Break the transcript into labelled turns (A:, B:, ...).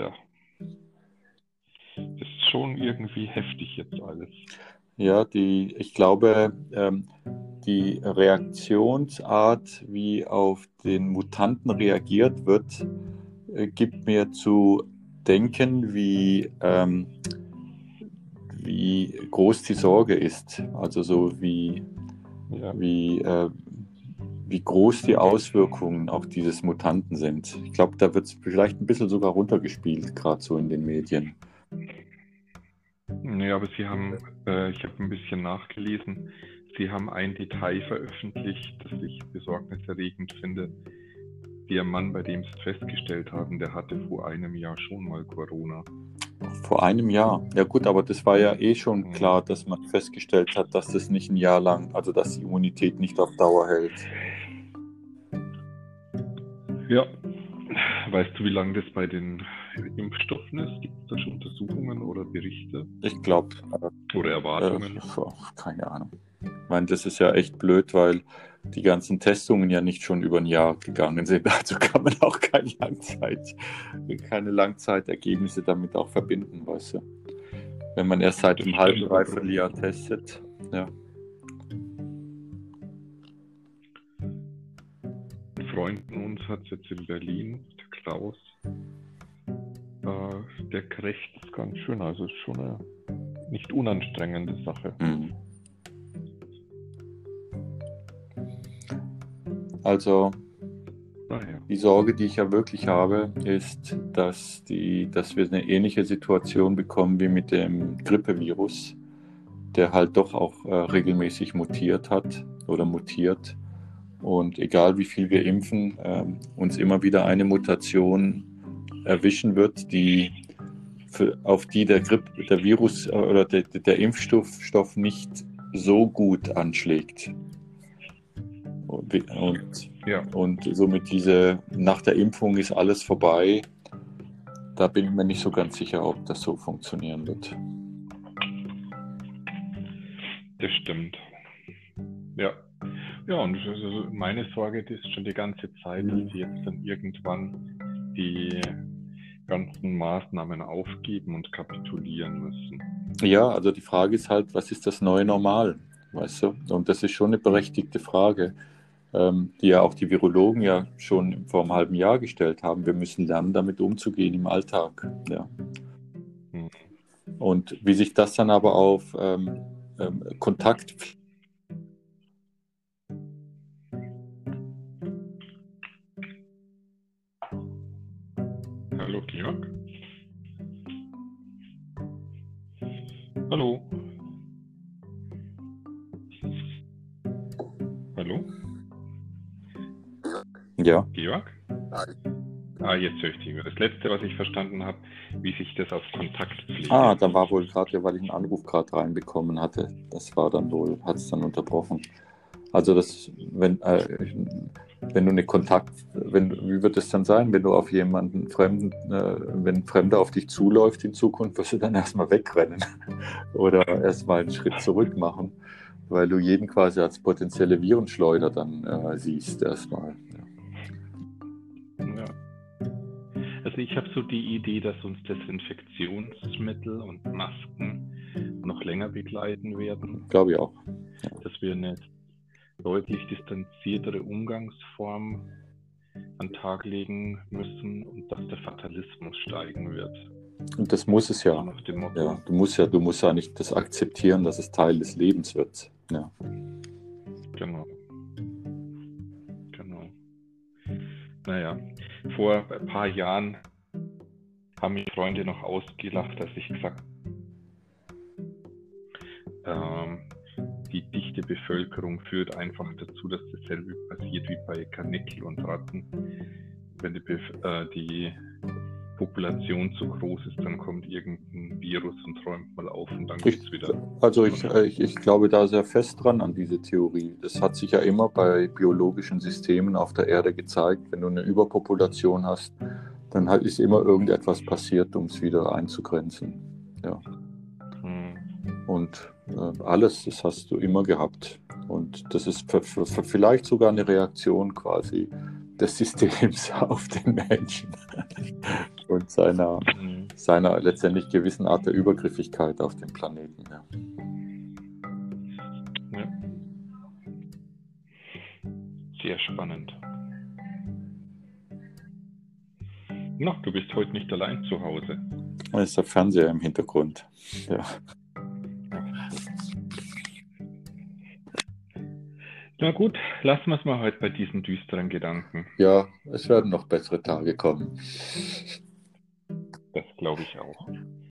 A: Tja. Ist schon irgendwie heftig jetzt alles.
B: Ja, die, ich glaube, ähm, die Reaktionsart, wie auf den Mutanten reagiert wird, äh, gibt mir zu denken, wie, ähm, wie groß die Sorge ist. Also so wie, ja. wie, äh, wie groß die Auswirkungen auch dieses Mutanten sind. Ich glaube, da wird es vielleicht ein bisschen sogar runtergespielt, gerade so in den Medien.
A: Nee, aber Sie haben, äh, ich habe ein bisschen nachgelesen, Sie haben ein Detail veröffentlicht, das ich besorgniserregend finde. Der Mann, bei dem Sie es festgestellt haben, der hatte vor einem Jahr schon mal Corona.
B: Vor einem Jahr. Ja gut, aber das war ja eh schon mhm. klar, dass man festgestellt hat, dass das nicht ein Jahr lang, also dass die Immunität nicht auf Dauer hält.
A: Ja. Weißt du, wie lange das bei den Impfstoffen ist? Gibt es da schon Untersuchungen oder Berichte?
B: Ich glaube.
A: Äh, oder Erwartungen? Äh,
B: keine Ahnung. Ich meine, das ist ja echt blöd, weil die ganzen Testungen ja nicht schon über ein Jahr gegangen sind. Also kann man auch keine Langzeit, keine Langzeitergebnisse damit auch verbinden, weißt du. Wenn man erst seit einem halben, dreiviertel Jahr testet, ja.
A: Freund von uns hat es jetzt in Berlin, der Klaus, äh, der krächt es ganz schön. Also ist schon eine nicht unanstrengende Sache. Mhm.
B: Also die Sorge, die ich ja wirklich habe, ist, dass, die, dass wir eine ähnliche Situation bekommen wie mit dem Grippevirus, der halt doch auch äh, regelmäßig mutiert hat oder mutiert. Und egal wie viel wir impfen, äh, uns immer wieder eine Mutation erwischen wird, die für, auf die der, Grip, der Virus äh, oder der, der Impfstoff nicht so gut anschlägt. Und, und, ja. und somit diese, nach der Impfung ist alles vorbei. Da bin ich mir nicht so ganz sicher, ob das so funktionieren wird.
A: Das stimmt. Ja. Ja, und also meine Sorge ist schon die ganze Zeit, dass sie jetzt dann irgendwann die ganzen Maßnahmen aufgeben und kapitulieren müssen.
B: Ja, also die Frage ist halt, was ist das neue Normal? Weißt du? Und das ist schon eine berechtigte Frage ähm, die ja auch die Virologen ja schon vor einem halben Jahr gestellt haben. Wir müssen lernen, damit umzugehen im Alltag. Ja. Hm. Und wie sich das dann aber auf ähm, ähm, Kontakt
A: Hallo Georg. Hallo. Hallo.
B: Ja.
A: Georg? Ah, jetzt höre ich dich. Das letzte, was ich verstanden habe, wie sich das auf Kontaktpflege.
B: Ah, da war wohl gerade, weil ich einen Anruf gerade reinbekommen hatte. Das war dann wohl, hat es dann unterbrochen. Also das, wenn, äh, wenn du eine Kontakt, wenn, wie wird es dann sein, wenn du auf jemanden Fremden, äh, wenn ein Fremder auf dich zuläuft in Zukunft, wirst du dann erstmal wegrennen oder erstmal einen Schritt zurück machen, weil du jeden quasi als potenzielle Virenschleuder dann äh, siehst erstmal.
A: Also ich habe so die Idee, dass uns Desinfektionsmittel und Masken noch länger begleiten werden.
B: Glaube ich auch.
A: Ja. Dass wir eine deutlich distanziertere Umgangsform an Tag legen müssen und dass der Fatalismus steigen wird.
B: Und das muss es ja. ja. Du musst ja, du musst ja nicht das akzeptieren, dass es Teil des Lebens wird. Ja.
A: Genau. Genau. Naja, vor ein paar Jahren haben mich Freunde noch ausgelacht, dass ich gesagt ähm, die dichte Bevölkerung führt einfach dazu, dass dasselbe passiert wie bei Karnickel und Ratten. Wenn die, äh, die Population zu groß ist, dann kommt irgendein Virus und räumt mal auf und dann geht es wieder.
B: Also ich, äh, ich, ich, glaube da sehr fest dran an diese Theorie. Das hat sich ja immer bei biologischen Systemen auf der Erde gezeigt. Wenn du eine Überpopulation hast, dann halt ist immer irgendetwas passiert, um es wieder einzugrenzen. Ja. Hm. Und alles, das hast du immer gehabt. Und das ist vielleicht sogar eine Reaktion quasi des Systems auf den Menschen. Und und seiner, mhm. seiner letztendlich gewissen Art der Übergriffigkeit auf dem Planeten. Ja. ja.
A: Sehr spannend. Na, du bist heute nicht allein zu Hause.
B: Da ist der Fernseher im Hintergrund. Ja.
A: Na gut, lassen wir es mal heute bei diesen düsteren Gedanken.
B: Ja, es werden noch bessere Tage kommen.
A: Das glaube ich auch.